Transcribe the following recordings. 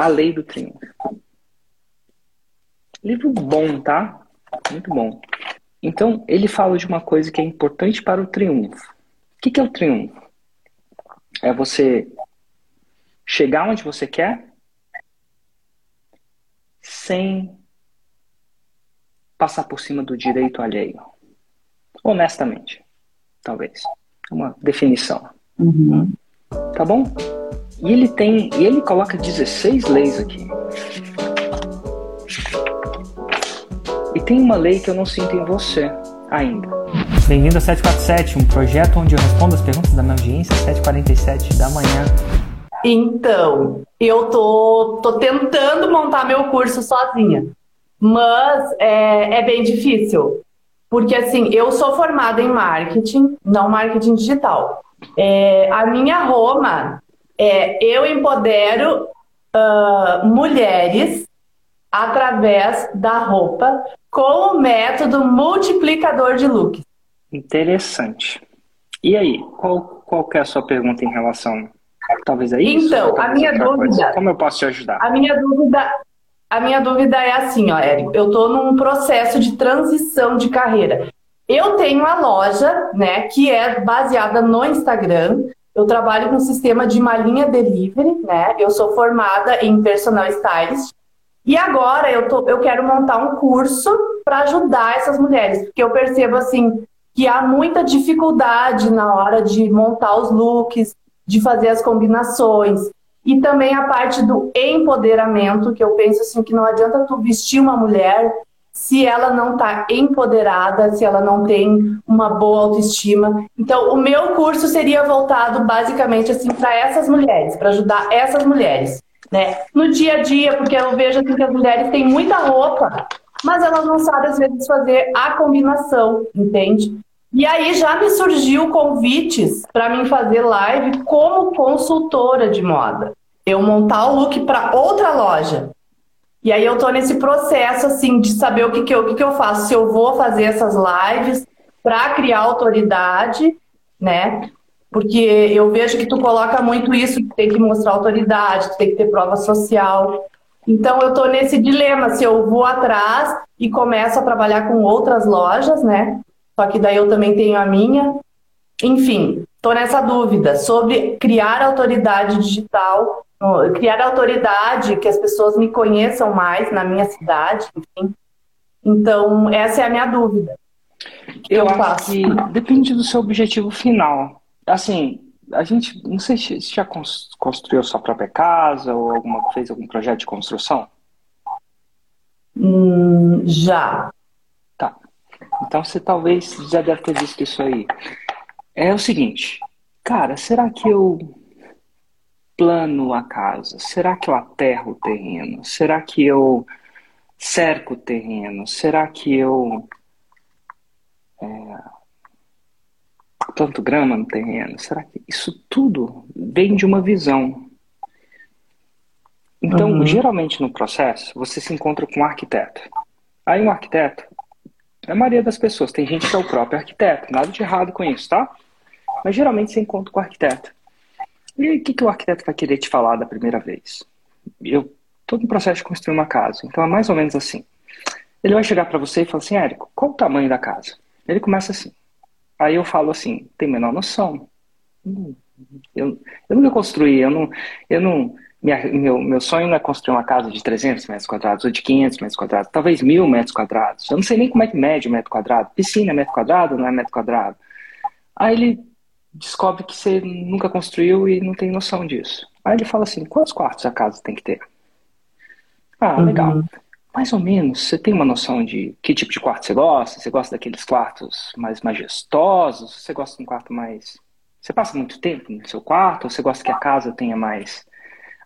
A Lei do Triunfo. Livro bom, tá? Muito bom. Então, ele fala de uma coisa que é importante para o triunfo. O que, que é o triunfo? É você chegar onde você quer sem passar por cima do direito alheio. Honestamente, talvez. Uma definição. Uhum. Tá bom? E ele tem. E ele coloca 16 leis aqui. E tem uma lei que eu não sinto em você ainda. Bem-vindo ao 747, um projeto onde eu respondo as perguntas da minha audiência às 7h47 da manhã. Então, eu tô, tô tentando montar meu curso sozinha, mas é, é bem difícil. Porque, assim, eu sou formada em marketing, não marketing digital. É, a minha Roma é eu empodero uh, mulheres através da roupa com o método multiplicador de looks. Interessante. E aí, qual, qual é a sua pergunta em relação talvez a isso? Então, a minha dúvida. Coisa? Como eu posso te ajudar? A minha dúvida, a minha dúvida é assim, ó, Érico. Eu estou num processo de transição de carreira. Eu tenho a loja, né, que é baseada no Instagram. Eu trabalho um sistema de uma linha delivery, né? Eu sou formada em personal stylist. E agora eu, tô, eu quero montar um curso para ajudar essas mulheres, porque eu percebo assim que há muita dificuldade na hora de montar os looks, de fazer as combinações. E também a parte do empoderamento, que eu penso assim que não adianta tu vestir uma mulher se ela não está empoderada, se ela não tem uma boa autoestima. Então, o meu curso seria voltado basicamente assim para essas mulheres, para ajudar essas mulheres, né? No dia a dia, porque eu vejo assim, que as mulheres têm muita roupa, mas elas não sabem às vezes fazer a combinação, entende? E aí já me surgiu convites para mim fazer live como consultora de moda. Eu montar o look para outra loja. E aí eu tô nesse processo assim de saber o que que eu, o que que eu faço, se eu vou fazer essas lives para criar autoridade, né? Porque eu vejo que tu coloca muito isso, que tem que mostrar autoridade, tem que ter prova social. Então eu tô nesse dilema se eu vou atrás e começo a trabalhar com outras lojas, né? Só que daí eu também tenho a minha. Enfim, estou nessa dúvida sobre criar autoridade digital, criar autoridade, que as pessoas me conheçam mais na minha cidade, enfim. Então, essa é a minha dúvida. Eu, eu acho faço? que depende do seu objetivo final. Assim, a gente, não sei se já construiu sua própria casa ou alguma fez algum projeto de construção. Hum, já. Então você talvez já deve ter visto isso aí. É o seguinte, cara, será que eu plano a casa? Será que eu aterro o terreno? Será que eu cerco o terreno? Será que eu é, planto grama no terreno? Será que isso tudo vem de uma visão? Então, uhum. geralmente no processo, você se encontra com um arquiteto. Aí um arquiteto, a maioria das pessoas. Tem gente que é o próprio arquiteto. Nada de errado com isso, tá? Mas geralmente você encontra com o arquiteto. E aí, o que, que o arquiteto vai querer te falar da primeira vez? Eu estou no processo de construir uma casa, então é mais ou menos assim. Ele vai chegar para você e falar assim, Érico, qual o tamanho da casa? Ele começa assim. Aí eu falo assim, tem menor noção. Eu, eu nunca construí, eu não, eu não, minha, meu, meu sonho não é construir uma casa de 300 metros quadrados ou de 500 metros quadrados, talvez mil metros quadrados. Eu não sei nem como é que mede o metro quadrado. Piscina é metro quadrado não é metro quadrado? Aí ele descobre que você nunca construiu e não tem noção disso. Aí ele fala assim: quantos quartos a casa tem que ter? Ah, uhum. legal. Mais ou menos, você tem uma noção de que tipo de quarto você gosta? Você gosta daqueles quartos mais majestosos? Você gosta de um quarto mais. Você passa muito tempo no seu quarto? Ou você gosta que a casa tenha mais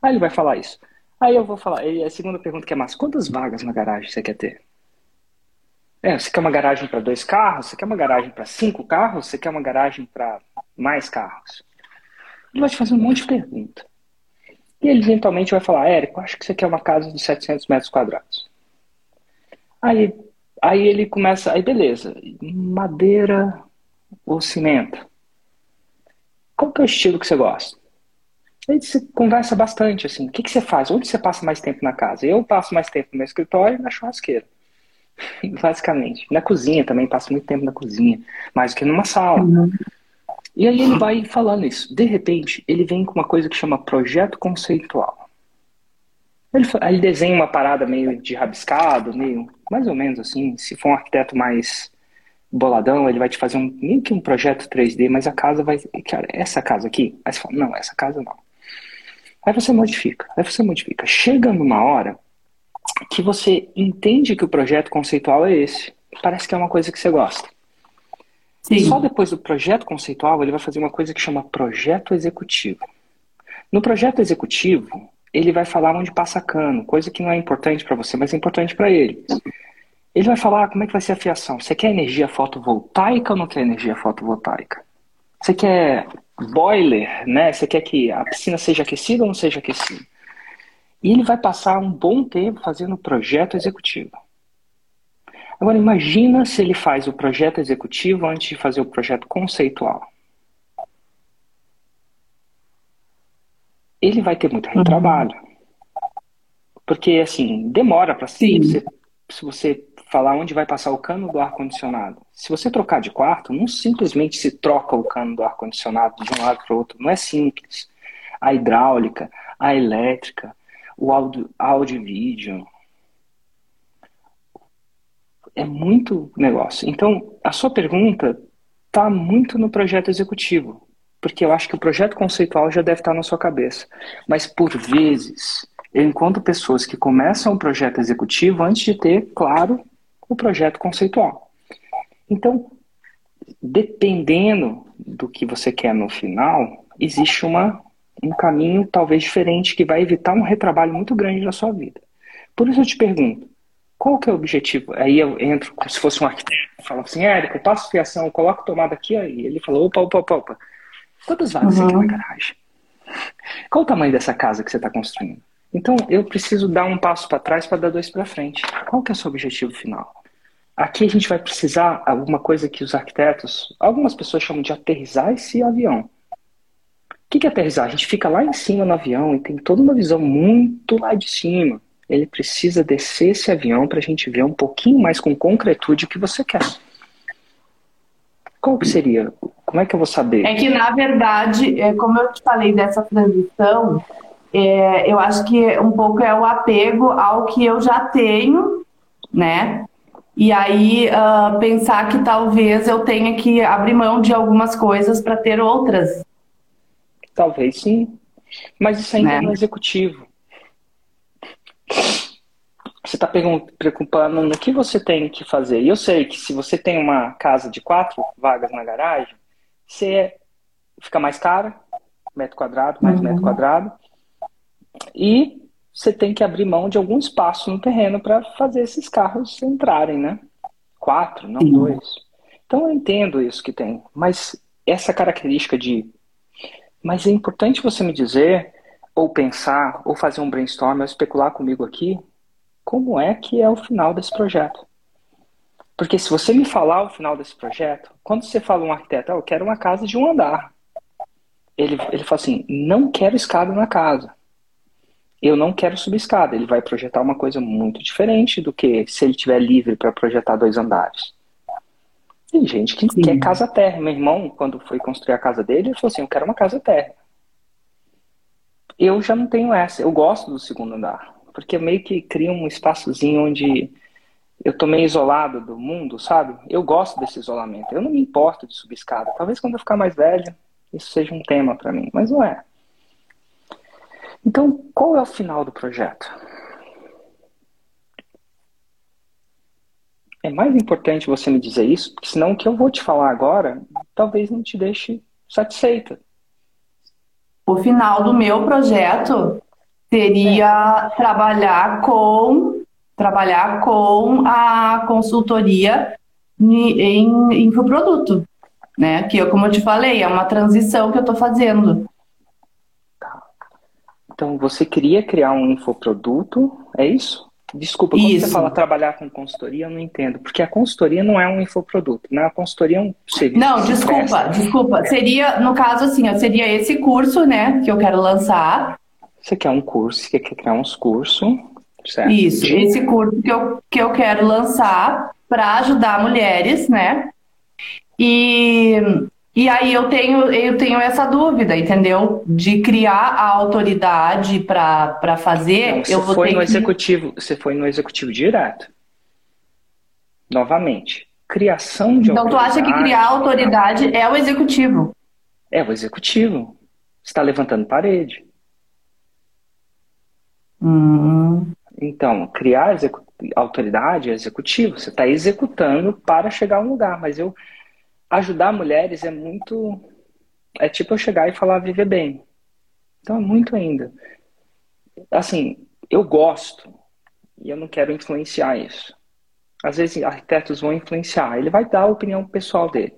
Aí ele vai falar isso. Aí eu vou falar, e a segunda pergunta que é massa, quantas vagas na garagem você quer ter? É, você quer uma garagem para dois carros? Você quer uma garagem para cinco carros? Você quer uma garagem para mais carros? Ele vai te fazer um monte de pergunta. E ele eventualmente vai falar, Érico, acho que você quer uma casa de 700 metros quadrados. Aí, aí ele começa, aí beleza, madeira ou cimento? Qual que é o estilo que você gosta? Aí você conversa bastante, assim, o que, que você faz? Onde você passa mais tempo na casa? Eu passo mais tempo no meu escritório e na churrasqueira. Basicamente. Na cozinha também, passo muito tempo na cozinha, mais do que numa sala. Uhum. E aí ele vai falando isso. De repente, ele vem com uma coisa que chama projeto conceitual. Ele, ele desenha uma parada meio de rabiscado, meio mais ou menos assim. Se for um arquiteto mais boladão, ele vai te fazer um meio que um projeto 3D, mas a casa vai. Cara, essa casa aqui? Aí você fala, não, essa casa não. Aí você modifica, aí você modifica. Chega numa hora que você entende que o projeto conceitual é esse. Parece que é uma coisa que você gosta. Sim. Só depois do projeto conceitual, ele vai fazer uma coisa que chama projeto executivo. No projeto executivo, ele vai falar onde passa cano, coisa que não é importante para você, mas é importante para ele. Ele vai falar como é que vai ser a fiação. Você quer energia fotovoltaica ou não quer energia fotovoltaica? Você quer boiler, né? Você quer que a piscina seja aquecida ou não seja aquecida? E ele vai passar um bom tempo fazendo o projeto executivo. Agora imagina se ele faz o projeto executivo antes de fazer o projeto conceitual. Ele vai ter muito uhum. retrabalho. Porque assim, demora para se, se você falar onde vai passar o cano do ar-condicionado. Se você trocar de quarto, não simplesmente se troca o cano do ar-condicionado de um lado para o outro. Não é simples. A hidráulica, a elétrica, o áudio, áudio e vídeo. É muito negócio. Então, a sua pergunta está muito no projeto executivo. Porque eu acho que o projeto conceitual já deve estar na sua cabeça. Mas, por vezes, eu encontro pessoas que começam o projeto executivo antes de ter, claro, o projeto conceitual. Então, dependendo do que você quer no final, existe uma, um caminho talvez diferente que vai evitar um retrabalho muito grande na sua vida. Por isso eu te pergunto, qual que é o objetivo? Aí eu entro como se fosse um arquiteto, falo assim, Érico, passo fiação, coloco tomada aqui, aí ele falou, opa, opa, opa, opa. Quantas vagas uhum. você quer na garagem? Qual o tamanho dessa casa que você está construindo? Então, eu preciso dar um passo para trás para dar dois para frente. Qual que é o seu objetivo final? Aqui a gente vai precisar alguma coisa que os arquitetos, algumas pessoas chamam de aterrizar esse avião. O que é aterrizar? A gente fica lá em cima no avião e tem toda uma visão muito lá de cima. Ele precisa descer esse avião para a gente ver um pouquinho mais com concretude o que você quer. Qual que seria? Como é que eu vou saber? É que, na verdade, é, como eu te falei dessa transição, é, eu acho que um pouco é o apego ao que eu já tenho, né? E aí uh, pensar que talvez eu tenha que abrir mão de algumas coisas para ter outras. Talvez sim. Mas isso ainda né? é no executivo. Você está preocupando no que você tem que fazer. E eu sei que se você tem uma casa de quatro vagas na garagem, você fica mais cara, metro quadrado, mais uhum. metro quadrado. E você tem que abrir mão de algum espaço no terreno para fazer esses carros entrarem, né? Quatro, não Sim. dois. Então eu entendo isso que tem, mas essa característica de. Mas é importante você me dizer, ou pensar, ou fazer um brainstorm, ou especular comigo aqui, como é que é o final desse projeto. Porque se você me falar o final desse projeto, quando você fala um arquiteto, oh, eu quero uma casa de um andar. Ele, ele fala assim, não quero escada na casa eu não quero subir escada. Ele vai projetar uma coisa muito diferente do que se ele tiver livre para projetar dois andares. Tem gente que Sim. quer casa térrea. Meu irmão, quando foi construir a casa dele, ele falou assim: Eu quero uma casa térrea. Eu já não tenho essa. Eu gosto do segundo andar. Porque meio que cria um espaçozinho onde eu tô meio isolado do mundo, sabe? Eu gosto desse isolamento. Eu não me importo de subir escada. Talvez quando eu ficar mais velho, isso seja um tema para mim. Mas não é. Então, qual é o final do projeto? É mais importante você me dizer isso, porque senão o que eu vou te falar agora talvez não te deixe satisfeita. O final do meu projeto seria é. trabalhar com trabalhar com a consultoria em infoproduto, né? Que como eu te falei, é uma transição que eu estou fazendo. Então, você queria criar um infoproduto, é isso? Desculpa, quando Isso. você fala trabalhar com consultoria, eu não entendo. Porque a consultoria não é um infoproduto, né? A consultoria é um serviço. Não, desculpa, presta. desculpa. Seria, no caso, assim, seria esse curso, né, que eu quero lançar. Você quer um curso, você quer criar uns cursos, certo? Isso, esse curso que eu, que eu quero lançar para ajudar mulheres, né? E e aí eu tenho, eu tenho essa dúvida, entendeu? De criar a autoridade para fazer. Não, você eu vou foi no que... executivo, você foi no executivo direto. Novamente, criação de Então tu acha que criar autoridade é o executivo? É o executivo. Você está levantando parede. Hum. Então, criar autoridade é executivo. Você está executando para chegar a um lugar. Mas eu ajudar mulheres é muito. É tipo eu chegar e falar viver bem. Então é muito ainda. Assim, eu gosto e eu não quero influenciar isso. Às vezes arquitetos vão influenciar, ele vai dar a opinião pessoal dele.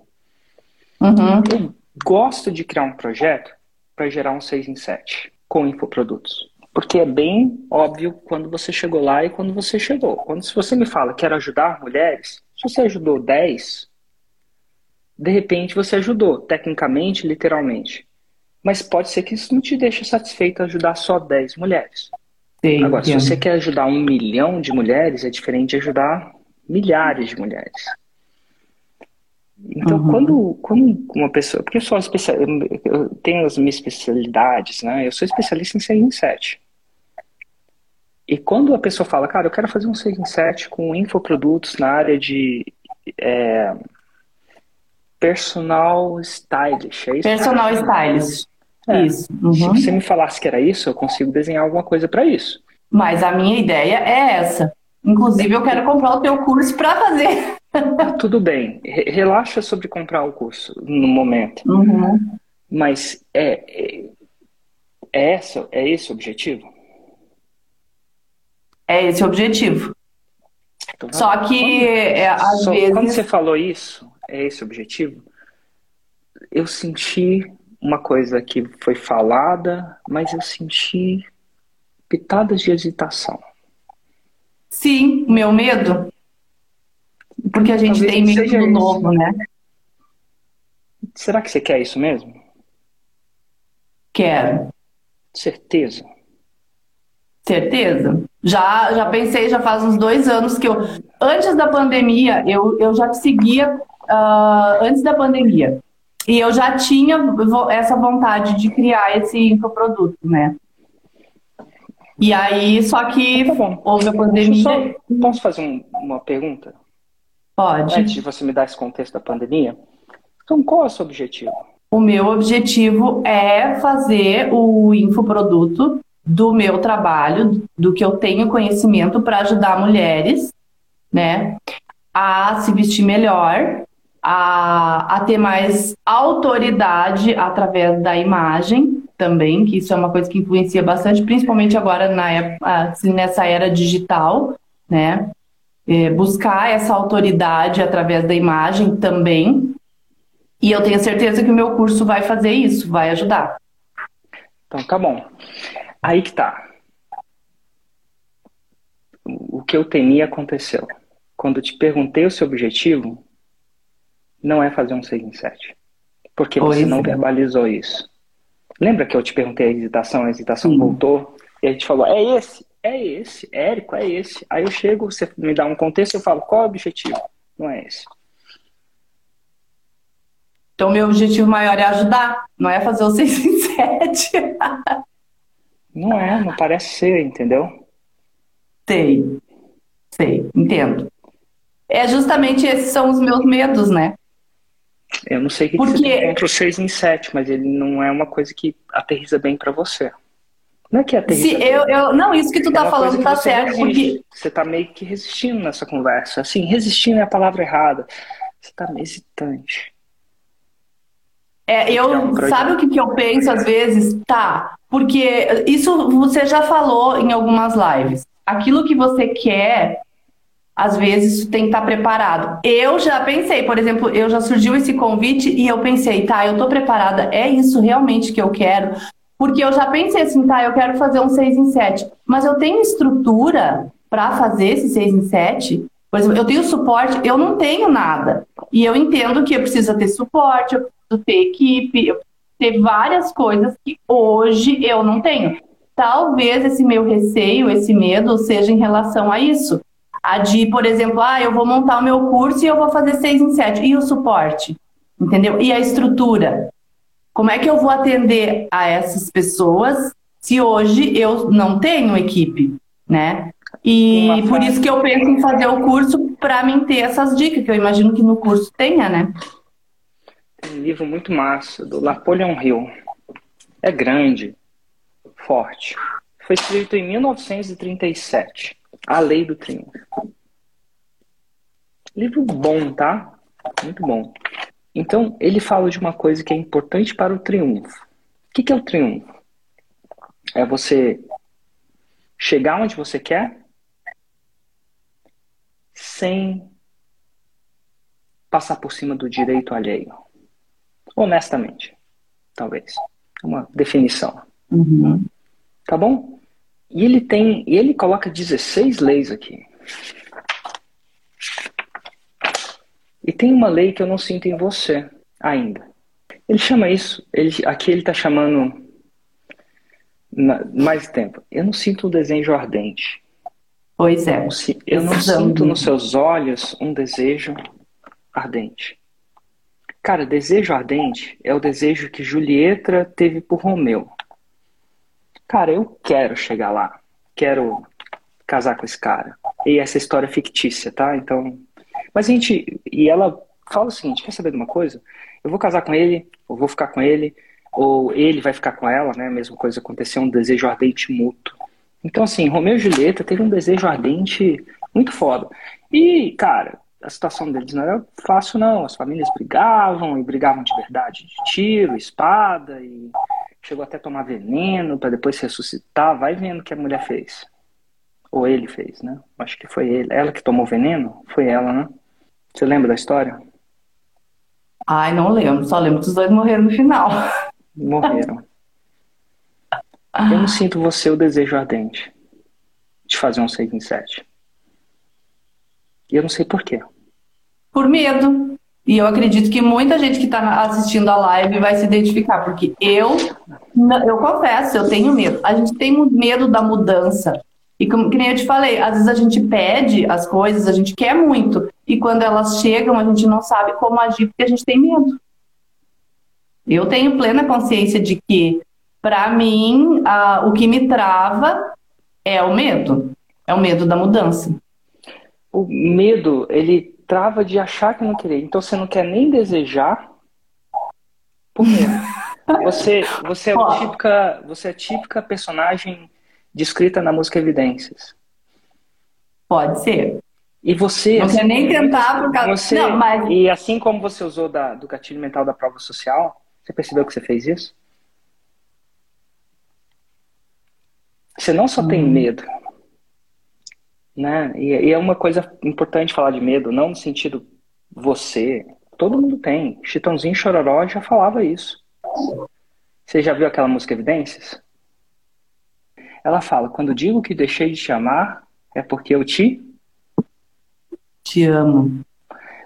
Uhum. Eu gosto de criar um projeto para gerar um 6 em 7 com infoprodutos. Porque é bem óbvio quando você chegou lá e quando você chegou. Quando se você me fala quero ajudar mulheres, se você ajudou 10, de repente você ajudou, tecnicamente, literalmente. Mas pode ser que isso não te deixe satisfeito ajudar só 10 mulheres. Sim, Agora, se você quer ajudar um milhão de mulheres, é diferente de ajudar milhares de mulheres. Então, uhum. quando, quando uma pessoa. Porque eu sou especial, eu tenho as minhas especialidades, né? Eu sou especialista em 6 em 7. E quando a pessoa fala, cara, eu quero fazer um 6 em 7 com infoprodutos na área de é, personal stylist, é isso? Personal stylist. É. Isso. Uhum. Se você me falasse que era isso, eu consigo desenhar alguma coisa para isso. Mas a minha ideia é essa. Inclusive, eu quero comprar o teu curso para fazer. Tudo bem. Relaxa sobre comprar o curso no momento. Uhum. Mas é, é, é, essa, é esse o objetivo? É esse o objetivo. Então, Só que, quando, é, às só, vezes... Quando você falou isso, é esse o objetivo? Eu senti uma coisa que foi falada, mas eu senti pitadas de hesitação. Sim, meu medo. Porque a gente Talvez tem medo do novo, né? Será que você quer isso mesmo? Quero. Certeza. Certeza. Já, já pensei, já faz uns dois anos que eu. Antes da pandemia, eu, eu já seguia uh, antes da pandemia. E eu já tinha essa vontade de criar esse infoproduto, né? E aí, só que tá houve a pandemia. Só, posso fazer um, uma pergunta? Pode. Antes de você me dar esse contexto da pandemia. Então, qual é o seu objetivo? O meu objetivo é fazer o infoproduto do meu trabalho, do que eu tenho conhecimento para ajudar mulheres, né, a se vestir melhor, a, a ter mais autoridade através da imagem também, que isso é uma coisa que influencia bastante, principalmente agora na assim, nessa era digital, né? É, buscar essa autoridade através da imagem também. E eu tenho certeza que o meu curso vai fazer isso, vai ajudar. Então tá bom. Aí que tá. O que eu temia aconteceu. Quando eu te perguntei o seu objetivo, não é fazer um 6 em 7. Porque você não é. verbalizou isso. Lembra que eu te perguntei a hesitação, a hesitação Sim. voltou, e a gente falou, é esse, é esse, Érico, é esse. Aí eu chego, você me dá um contexto, eu falo, qual é o objetivo? Não é esse. Então, meu objetivo maior é ajudar, não é fazer o 6 em 7. não é, não parece ser, entendeu? Sei, sei, entendo. É justamente esses são os meus medos, né? Eu não sei o que, porque... que você tem contra o 6 em 7, mas ele não é uma coisa que aterriza bem para você. Não é que aterriza Se eu, eu, Não, isso que tu é tá falando tá certo. Porque... Você tá meio que resistindo nessa conversa. Assim, resistindo é a palavra errada. Você tá hesitante. É, eu, é sabe o que, que eu penso às vezes? Tá, porque isso você já falou em algumas lives. Aquilo que você quer às vezes tem que estar preparado. Eu já pensei, por exemplo, eu já surgiu esse convite e eu pensei, tá, eu tô preparada, é isso realmente que eu quero? Porque eu já pensei assim, tá, eu quero fazer um 6 em 7, mas eu tenho estrutura para fazer esse 6 em 7, por exemplo, eu tenho suporte, eu não tenho nada. E eu entendo que eu preciso ter suporte, eu preciso ter equipe, eu ter várias coisas que hoje eu não tenho. Talvez esse meu receio, esse medo seja em relação a isso. A de, por exemplo, ah, eu vou montar o meu curso e eu vou fazer seis em sete. E o suporte? Entendeu? E a estrutura? Como é que eu vou atender a essas pessoas se hoje eu não tenho equipe, né? E por isso que eu penso em fazer o curso para mim ter essas dicas, que eu imagino que no curso tenha, né? Um livro muito massa, do Napoleon Hill. É grande, forte. Foi escrito em 1937. A Lei do Triunfo. Livro bom, tá? Muito bom. Então, ele fala de uma coisa que é importante para o triunfo. O que, que é o triunfo? É você chegar onde você quer sem passar por cima do direito alheio honestamente. Talvez. Uma definição. Uhum. Tá bom? E ele tem. Ele coloca 16 leis aqui. E tem uma lei que eu não sinto em você ainda. Ele chama isso. Ele, aqui ele está chamando. mais tempo. Eu não sinto um desejo ardente. Pois é. Eu não, eu não sinto nos seus olhos um desejo ardente. Cara, desejo ardente é o desejo que Julieta teve por Romeu. Cara, eu quero chegar lá. Quero casar com esse cara. E essa história é fictícia, tá? Então. Mas a gente. E ela fala o seguinte: quer saber de uma coisa? Eu vou casar com ele, ou vou ficar com ele, ou ele vai ficar com ela, né? A mesma coisa aconteceu, um desejo ardente mútuo. Então, assim, Romeu e Julieta teve um desejo ardente muito foda. E, cara, a situação deles não era fácil, não. As famílias brigavam e brigavam de verdade, de tiro, espada, e chegou até a tomar veneno para depois ressuscitar. Vai vendo o que a mulher fez. Ou ele fez, né? Acho que foi ele. Ela que tomou veneno? Foi ela, né? Você lembra da história? Ai, não lembro. Só lembro que os dois morreram no final. Morreram. Eu não sinto você o desejo ardente de fazer um 6 em 7. E eu não sei porquê. Por medo. E eu acredito que muita gente que está assistindo a live vai se identificar, porque eu, eu confesso, eu tenho medo. A gente tem medo da mudança. E como que nem eu te falei, às vezes a gente pede as coisas, a gente quer muito, e quando elas chegam, a gente não sabe como agir porque a gente tem medo. Eu tenho plena consciência de que, para mim, o que me trava é o medo, é o medo da mudança o medo, ele trava de achar que não querer. Então você não quer nem desejar por medo. Você, você, é a típica, você é típica personagem descrita na música Evidências. Pode ser. E você. Não assim, quer nem tentar por causa. Você, não, mas... E assim como você usou da, do gatilho mental da prova social, você percebeu que você fez isso? Você não só hum. tem medo, né? E, e, é uma coisa importante falar de medo, não no sentido você, todo mundo tem. Chitãozinho Chororó já falava isso. Você já viu aquela música Evidências? Ela fala: quando digo que deixei de te amar, é porque eu te te amo.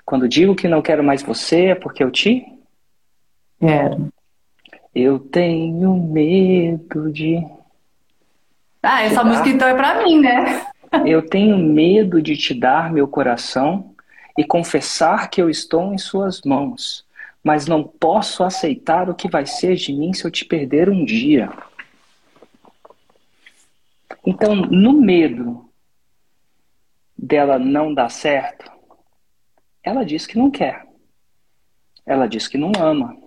Quando digo que não quero mais você, é porque eu te quero. Eu tenho medo de. Ah, essa música então é pra mim, né? Eu tenho medo de te dar meu coração e confessar que eu estou em suas mãos, mas não posso aceitar o que vai ser de mim se eu te perder um dia. Então, no medo dela não dar certo, ela diz que não quer. Ela diz que não ama.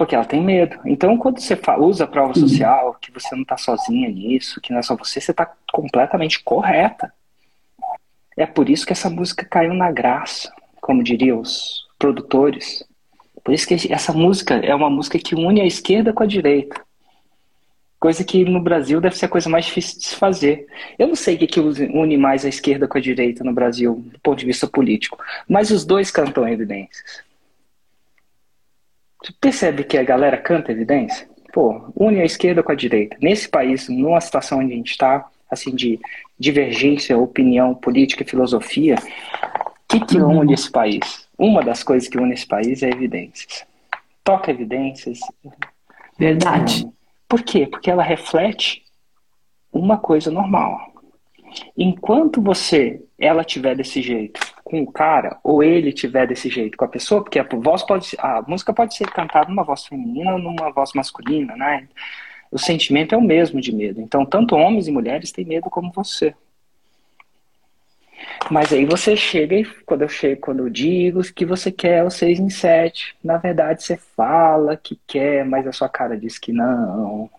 Porque ela tem medo. Então, quando você usa a prova social, que você não está sozinha nisso, que não é só você, você está completamente correta. É por isso que essa música caiu na graça, como diriam os produtores. Por isso que essa música é uma música que une a esquerda com a direita. Coisa que no Brasil deve ser a coisa mais difícil de se fazer. Eu não sei o que une mais a esquerda com a direita no Brasil, do ponto de vista político, mas os dois cantam evidências. Você percebe que a galera canta evidência? pô, une a esquerda com a direita. Nesse país, numa situação onde a gente está, assim, de divergência, opinião, política e filosofia, o que, que uhum. une esse país? Uma das coisas que une esse país é evidências. Toca evidências. Verdade. Por quê? Porque ela reflete uma coisa normal. Enquanto você, ela tiver desse jeito com o cara, ou ele tiver desse jeito com a pessoa, porque a voz pode, a música pode ser cantada numa voz feminina ou numa voz masculina, né? O sentimento é o mesmo de medo. Então, tanto homens e mulheres têm medo como você. Mas aí você chega e quando eu chego, quando eu digo que você quer o 6 em 7, na verdade você fala que quer, mas a sua cara diz que não.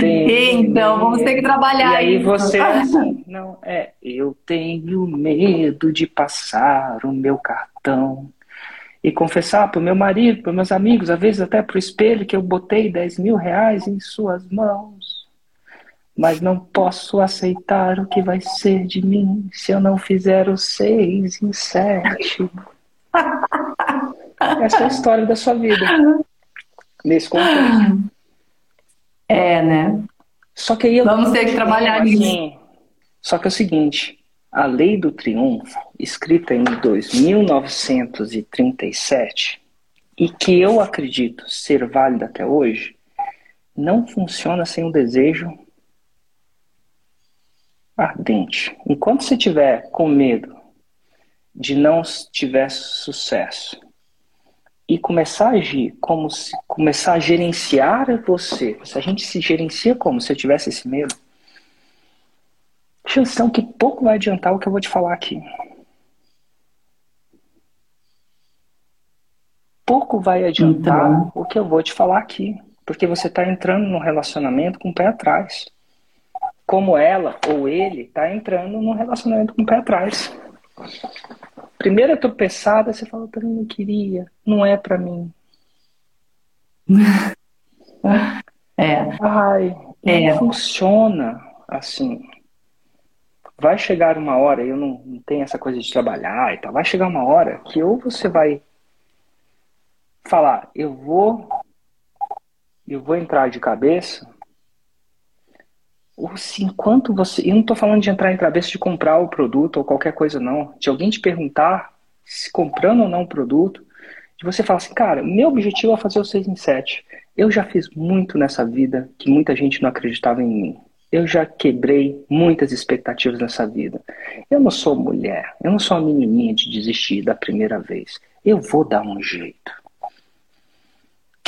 Tenho, então, vamos ter que trabalhar. E aí isso. você assim, não é, eu tenho medo de passar o meu cartão e confessar para o meu marido, para meus amigos, às vezes até para o espelho que eu botei 10 mil reais em suas mãos. Mas não posso aceitar o que vai ser de mim se eu não fizer o seis em sete. Essa é a história da sua vida. Nesse contexto. É, né? Só que aí Vamos ter que trabalhar assim, nisso. Só que é o seguinte, a Lei do Triunfo, escrita em 2937, e que eu acredito ser válida até hoje, não funciona sem um desejo ardente. Enquanto você tiver com medo de não tiver sucesso, e começar a agir como se começar a gerenciar você. Se a gente se gerencia como se eu tivesse esse medo, chanção que pouco vai adiantar o que eu vou te falar aqui. Pouco vai adiantar então... o que eu vou te falar aqui, porque você está entrando num relacionamento com o pé atrás. Como ela ou ele está entrando num relacionamento com o pé atrás. Primeira tropeçada, você fala, também não queria, não é para mim. É. Ai, é. não funciona assim. Vai chegar uma hora, eu não, não tenho essa coisa de trabalhar e tal, vai chegar uma hora que ou você vai falar, eu vou eu vou entrar de cabeça se enquanto você. Eu não estou falando de entrar em cabeça de comprar o produto ou qualquer coisa, não. De alguém te perguntar se comprando ou não o produto, de você falar assim, cara, meu objetivo é fazer o 6 em 7. Eu já fiz muito nessa vida que muita gente não acreditava em mim. Eu já quebrei muitas expectativas nessa vida. Eu não sou mulher, eu não sou uma menininha de desistir da primeira vez. Eu vou dar um jeito.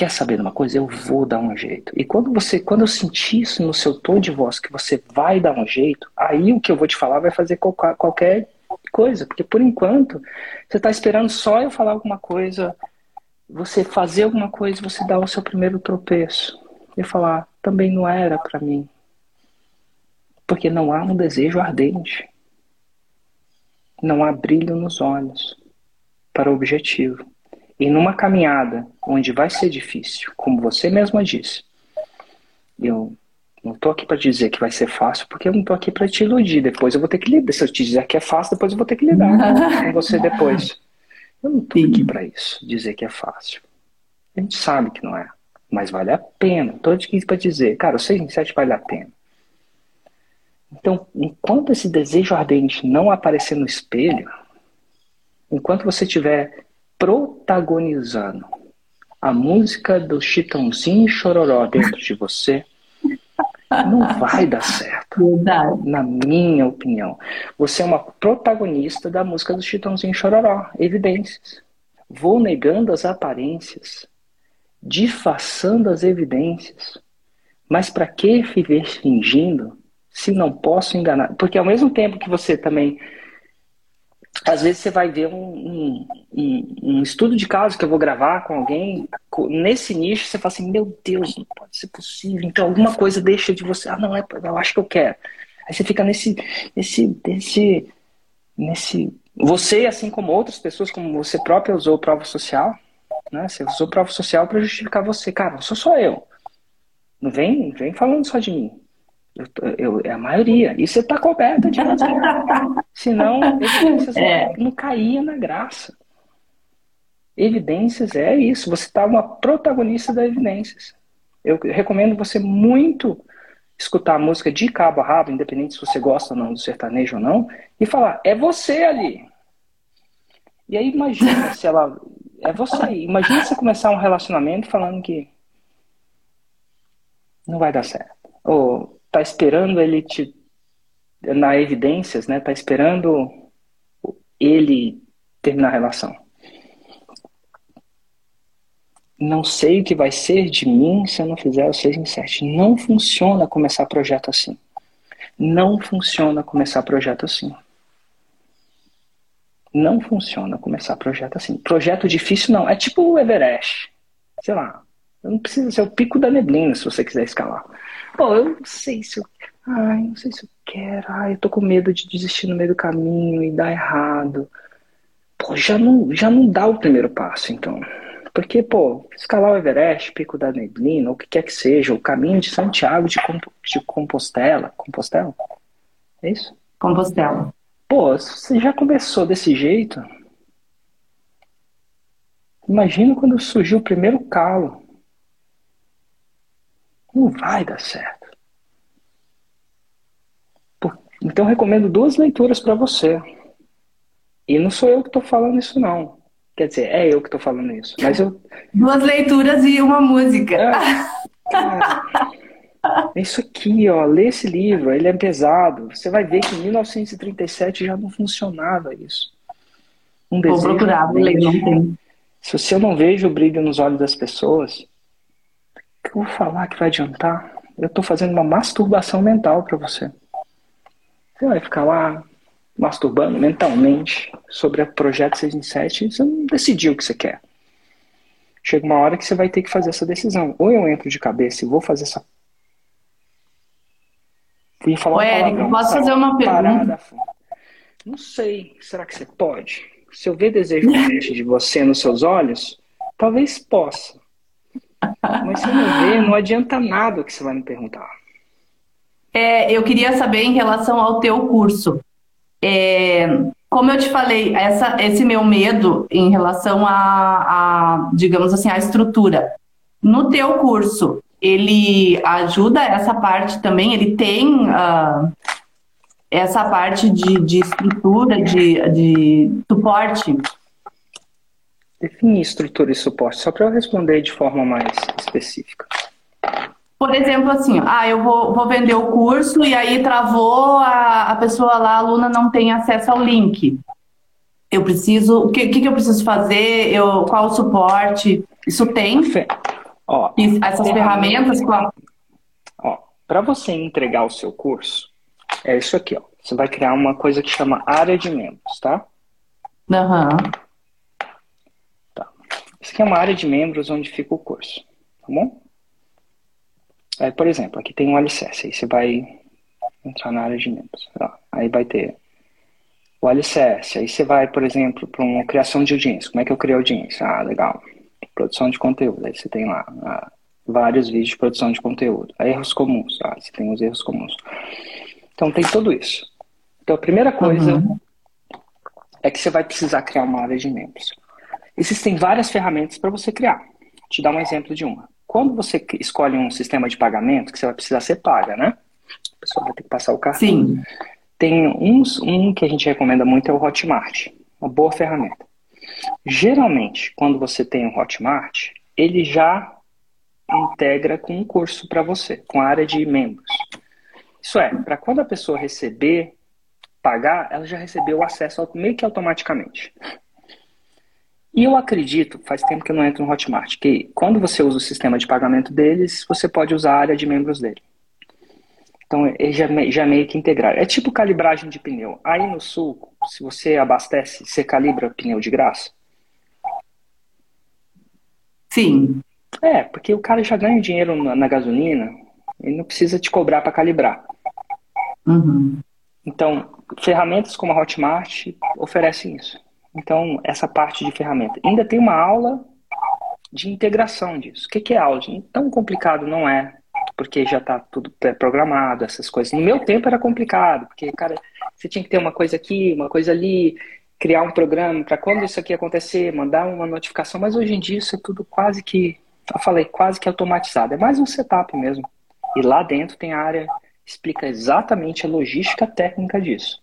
Quer saber de uma coisa? Eu vou dar um jeito. E quando você, quando eu sentir isso no seu tom de voz que você vai dar um jeito, aí o que eu vou te falar vai fazer qualquer, coisa, porque por enquanto você está esperando só eu falar alguma coisa, você fazer alguma coisa, você dar o seu primeiro tropeço e falar também não era para mim, porque não há um desejo ardente, não há brilho nos olhos para o objetivo. E numa caminhada onde vai ser difícil, como você mesma disse, eu não estou aqui para dizer que vai ser fácil, porque eu não estou aqui para te iludir. Depois eu vou ter que lidar. Se eu te dizer que é fácil, depois eu vou ter que lidar com você depois. Eu não estou aqui para isso, dizer que é fácil. A gente sabe que não é, mas vale a pena. Estou aqui para dizer, cara, o 6 em 7 vale a pena. Então, enquanto esse desejo ardente não aparecer no espelho, enquanto você estiver protagonizando a música do Chitãozinho Chororó dentro de você, não vai dar certo. Verdade. Na minha opinião. Você é uma protagonista da música do Chitãozinho Chororó. Evidências. Vou negando as aparências, disfarçando as evidências. Mas para que viver fingindo se não posso enganar? Porque ao mesmo tempo que você também às vezes você vai ver um, um, um, estudo de caso que eu vou gravar com alguém, nesse nicho, você fala assim, meu Deus, não pode ser possível. Então alguma coisa deixa de você, ah, não, é, eu acho que eu quero. Aí você fica nesse, nesse, nesse, nesse. Você, assim como outras pessoas, como você própria usou prova social, né? Você usou prova social para justificar você. Cara, sou só eu. Não vem, vem falando só de mim. Eu, eu, é a maioria. E você está coberta de razão. Senão, você é. não caía na graça. Evidências é isso, você está uma protagonista da evidências. Eu recomendo você muito escutar a música de cabo a rabo, independente se você gosta ou não do sertanejo ou não, e falar, é você ali. E aí imagina se ela. É você. Imagina você começar um relacionamento falando que não vai dar certo. Ou tá esperando ele te. Na evidências, né? Tá esperando ele terminar a relação. Não sei o que vai ser de mim se eu não fizer o 6 em 7. Não funciona começar projeto assim. Não funciona começar projeto assim. Não funciona começar projeto assim. Projeto difícil não. É tipo o Everest. Sei lá. Não precisa ser o pico da neblina se você quiser escalar. Pô, eu não sei se eu. Ai, não sei se eu quero. Ai, eu tô com medo de desistir no meio do caminho e dar errado. Pô, já não, já não dá o primeiro passo, então. Porque, pô, escalar o Everest, Pico da Neblina, o que quer que seja, o caminho de Santiago de, Comp de Compostela. Compostela? É isso? Compostela. Pô, você já começou desse jeito. Imagina quando surgiu o primeiro calo. Não vai dar certo. Então recomendo duas leituras para você. E não sou eu que estou falando isso não. Quer dizer, é eu que estou falando isso. Mas eu. Duas leituras e uma música. É, é isso aqui, ó. Lê esse livro, ele é pesado. Você vai ver que em 1937 já não funcionava isso. Um vou procurar, vou ler, não tem. Se você não vejo o brilho nos olhos das pessoas, que eu vou falar que vai adiantar? Eu estou fazendo uma masturbação mental para você. Você vai ficar lá masturbando mentalmente sobre o projeto 6 em 7 e você não decidiu o que você quer. Chega uma hora que você vai ter que fazer essa decisão. Ou eu entro de cabeça e vou fazer essa. Fui falar Ô, Érico, posso fazer uma pergunta? Não sei. Será que você pode? Se eu ver desejo de você nos seus olhos, talvez possa. Mas se não ver, não adianta nada o que você vai me perguntar. É, eu queria saber em relação ao teu curso. É, como eu te falei, essa, esse meu medo em relação a, a, digamos assim, a estrutura. No teu curso, ele ajuda essa parte também? Ele tem uh, essa parte de, de estrutura, de, de suporte? Define estrutura e suporte, só para eu responder de forma mais específica. Por exemplo, assim, ah, eu vou, vou vender o curso e aí travou, a, a pessoa lá, a aluna não tem acesso ao link. Eu preciso, o que, que, eu preciso fazer? Eu, qual o suporte? Isso tem? Ó, essas ferramentas? Qual? Ó, para você entregar o seu curso, é isso aqui, ó. Você vai criar uma coisa que chama área de membros, tá? Aham. Uhum. Tá. Isso aqui é uma área de membros onde fica o curso, tá bom? Aí, por exemplo, aqui tem um alicerce. Aí você vai entrar na área de membros. Aí vai ter o alicerce. Aí você vai, por exemplo, para uma criação de audiência. Como é que eu crio audiência? Ah, legal. Produção de conteúdo. Aí você tem lá ah, vários vídeos de produção de conteúdo. Aí, erros comuns. Ah, você tem os erros comuns. Então tem tudo isso. Então a primeira coisa uhum. é que você vai precisar criar uma área de membros. Existem várias ferramentas para você criar. Vou te dar um exemplo de uma. Quando você escolhe um sistema de pagamento, que você vai precisar ser paga, né? A pessoa vai ter que passar o cartão. Sim. Tem uns, um que a gente recomenda muito é o Hotmart. Uma boa ferramenta. Geralmente, quando você tem o Hotmart, ele já integra com um curso para você, com a área de membros. Isso é, para quando a pessoa receber, pagar, ela já recebeu o acesso meio que automaticamente. E eu acredito, faz tempo que eu não entro no Hotmart, que quando você usa o sistema de pagamento deles, você pode usar a área de membros dele. Então, ele já, já meio que integrar. É tipo calibragem de pneu. Aí no sul, se você abastece, você calibra pneu de graça? Sim. É, porque o cara já ganha dinheiro na, na gasolina, ele não precisa te cobrar para calibrar. Uhum. Então, ferramentas como a Hotmart oferecem isso. Então, essa parte de ferramenta. Ainda tem uma aula de integração disso. O que é aula? Tão complicado não é, porque já está tudo pré-programado, essas coisas. No meu tempo era complicado, porque, cara, você tinha que ter uma coisa aqui, uma coisa ali. criar um programa para quando isso aqui acontecer, mandar uma notificação, mas hoje em dia isso é tudo quase que, eu falei, quase que automatizado. É mais um setup mesmo. E lá dentro tem a área explica exatamente a logística técnica disso.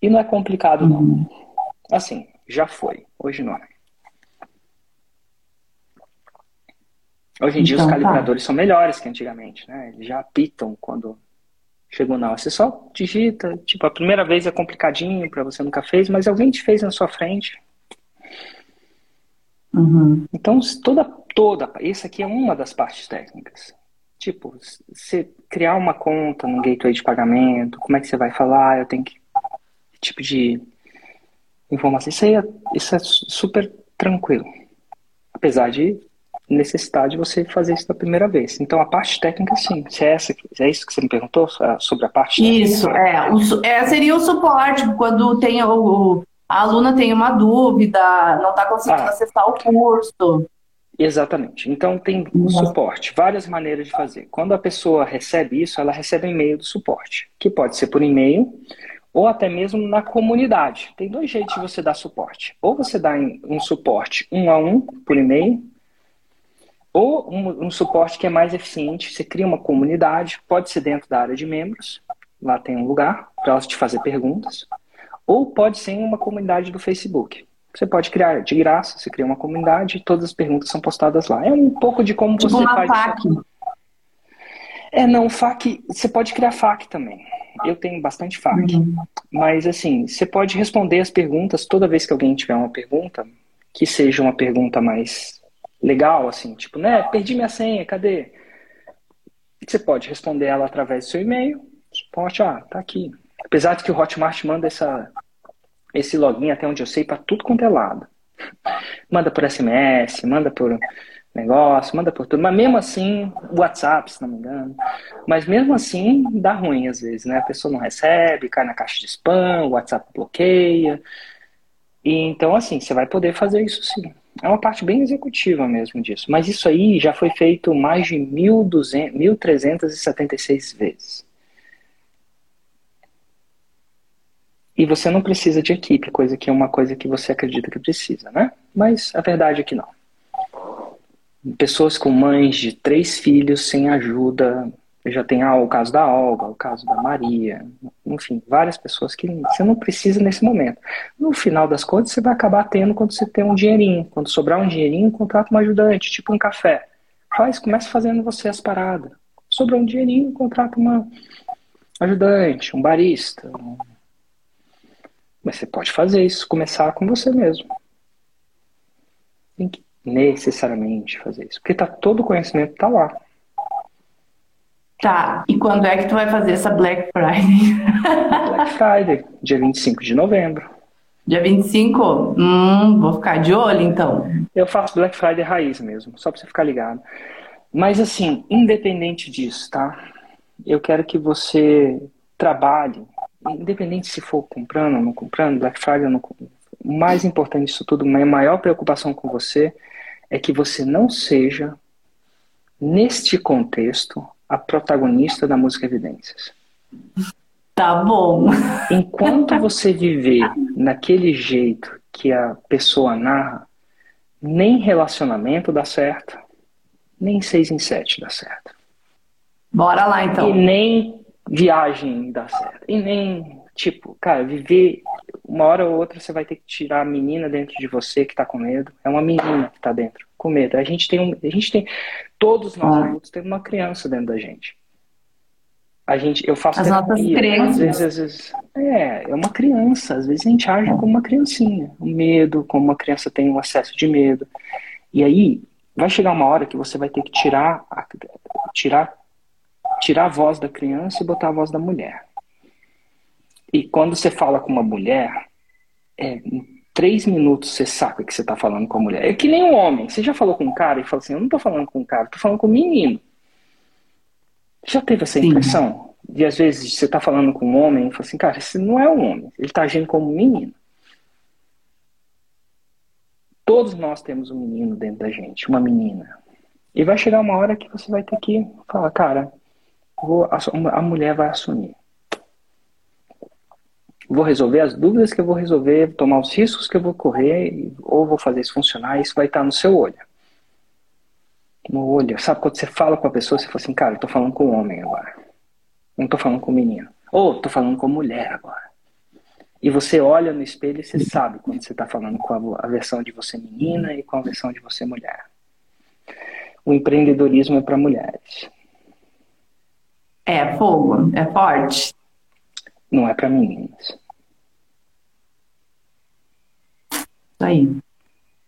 E não é complicado não. Assim, já foi, hoje não é. Hoje em dia os então, tá. calibradores tá. são melhores que antigamente, né? Eles já apitam quando chegou na hora. Você só digita, tipo, a primeira vez é complicadinho para você nunca fez, mas alguém te fez na sua frente. Uhum. Então, toda, toda, isso aqui é uma das partes técnicas. Tipo, você criar uma conta no gateway de pagamento, como é que você vai falar, eu tenho que, tipo de informação. Isso aí é, isso é super tranquilo. Apesar de necessidade de você fazer isso da primeira vez. Então, a parte técnica, sim. Se é, essa, é isso que você me perguntou sobre a parte isso, técnica? Isso, é, é. Seria o suporte, quando tem o, a aluna tem uma dúvida, não está conseguindo ah, acessar o curso. Exatamente. Então, tem uhum. suporte, várias maneiras de fazer. Quando a pessoa recebe isso, ela recebe um e-mail do suporte, que pode ser por e-mail ou até mesmo na comunidade. Tem dois jeitos de você dar suporte. Ou você dá um suporte um a um por e-mail, ou um, um, suporte que é mais eficiente, você cria uma comunidade, pode ser dentro da área de membros, lá tem um lugar para elas te fazer perguntas, ou pode ser em uma comunidade do Facebook. Você pode criar de graça, você cria uma comunidade e todas as perguntas são postadas lá. É um pouco de como tipo você uma faz. FAQ. Isso. É, não, FAQ, você pode criar FAQ também. Eu tenho bastante FAQ. Uhum. Mas assim, você pode responder as perguntas toda vez que alguém tiver uma pergunta, que seja uma pergunta mais legal, assim, tipo, né, perdi minha senha, cadê? Você pode responder ela através do seu e-mail, suporte, ah, tá aqui. Apesar de que o Hotmart manda essa, esse login, até onde eu sei, para tudo quanto é lado. Manda por SMS, manda por negócio, manda por tudo. Mas mesmo assim, WhatsApp, se não me engano. Mas mesmo assim, dá ruim às vezes, né? A pessoa não recebe, cai na caixa de spam, o WhatsApp bloqueia. E então, assim, você vai poder fazer isso sim. É uma parte bem executiva mesmo disso. Mas isso aí já foi feito mais de 1.376 vezes. E você não precisa de equipe, coisa que é uma coisa que você acredita que precisa, né? Mas a verdade é que não. Pessoas com mães de três filhos sem ajuda, já tem ah, o caso da Olga, o caso da Maria, enfim, várias pessoas que você não precisa nesse momento. No final das contas, você vai acabar tendo quando você tem um dinheirinho. Quando sobrar um dinheirinho, contrata uma ajudante, tipo um café. Faz, começa fazendo você as paradas. Sobrou um dinheirinho, contrata uma ajudante, um barista. Mas você pode fazer isso, começar com você mesmo. Tem que necessariamente fazer isso. Porque tá, todo o conhecimento está lá. Tá, e quando é que tu vai fazer essa Black Friday? Black Friday, dia 25 de novembro. Dia 25? Hum, vou ficar de olho então. Eu faço Black Friday raiz mesmo, só pra você ficar ligado. Mas assim, independente disso, tá? Eu quero que você trabalhe, independente se for comprando ou não comprando, Black Friday ou não O mais importante disso tudo, minha maior preocupação com você é que você não seja, neste contexto, a protagonista da música Evidências. Tá bom. Enquanto você viver naquele jeito que a pessoa narra, nem relacionamento dá certo, nem seis em sete dá certo. Bora lá então. E nem viagem dá certo. E nem, tipo, cara, viver uma hora ou outra você vai ter que tirar a menina dentro de você que tá com medo. É uma menina que tá dentro, com medo. A gente tem um, a gente tem Todos nós ah. adultos temos uma criança dentro da gente. A gente, eu faço As terapia, às vezes, às vezes, é, é uma criança, às vezes a gente age como uma criancinha, o medo, como uma criança tem um acesso de medo. E aí vai chegar uma hora que você vai ter que tirar a, tirar tirar a voz da criança e botar a voz da mulher. E quando você fala com uma mulher, é, três minutos você sabe que você está falando com a mulher. É que nem um homem. Você já falou com um cara e fala assim: Eu não estou falando com um cara, estou falando com um menino. Já teve essa impressão? Sim. De às vezes você está falando com um homem e fala assim: Cara, esse não é um homem, ele está agindo como um menino. Todos nós temos um menino dentro da gente, uma menina. E vai chegar uma hora que você vai ter que falar: Cara, vou, a mulher vai assumir. Vou resolver as dúvidas que eu vou resolver, tomar os riscos que eu vou correr, ou vou fazer isso funcionar, isso vai estar no seu olho. No olho. Sabe quando você fala com a pessoa, você fala assim, cara, eu tô falando com homem agora. Não tô falando com menino. Ou tô falando com mulher agora. E você olha no espelho e você sabe quando você está falando com a, a versão de você menina e com a versão de você mulher. O empreendedorismo é para mulheres. É fogo, é forte. Não é para meninas. Aí.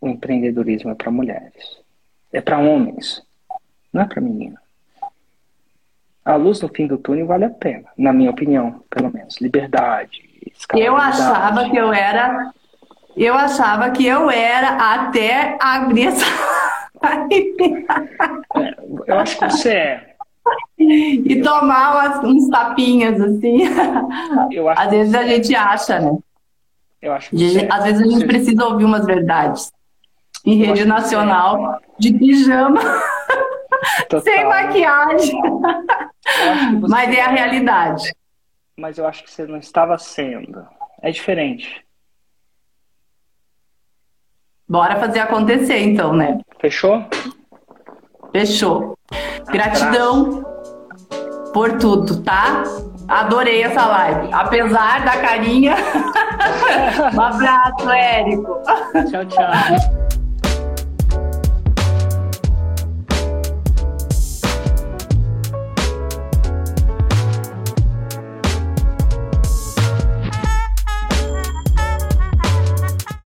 O empreendedorismo é para mulheres. É para homens. Não é para menina. A luz no fim do túnel vale a pena, na minha opinião, pelo menos. Liberdade, eu achava que eu era. Eu achava que eu era até abrir essa. eu acho que você é. E tomar umas, uns tapinhas, assim. Às vezes a gente acha, né? Eu acho que. Às vezes a gente precisa ouvir umas verdades. Em rede nacional, de pijama, sem maquiagem. Mas é a realidade mas eu acho que você não estava sendo. É diferente. Bora fazer acontecer então, né? Fechou? Fechou. Gratidão por tudo, tá? Adorei essa live. Apesar da carinha. um abraço, Érico. Tchau, tchau.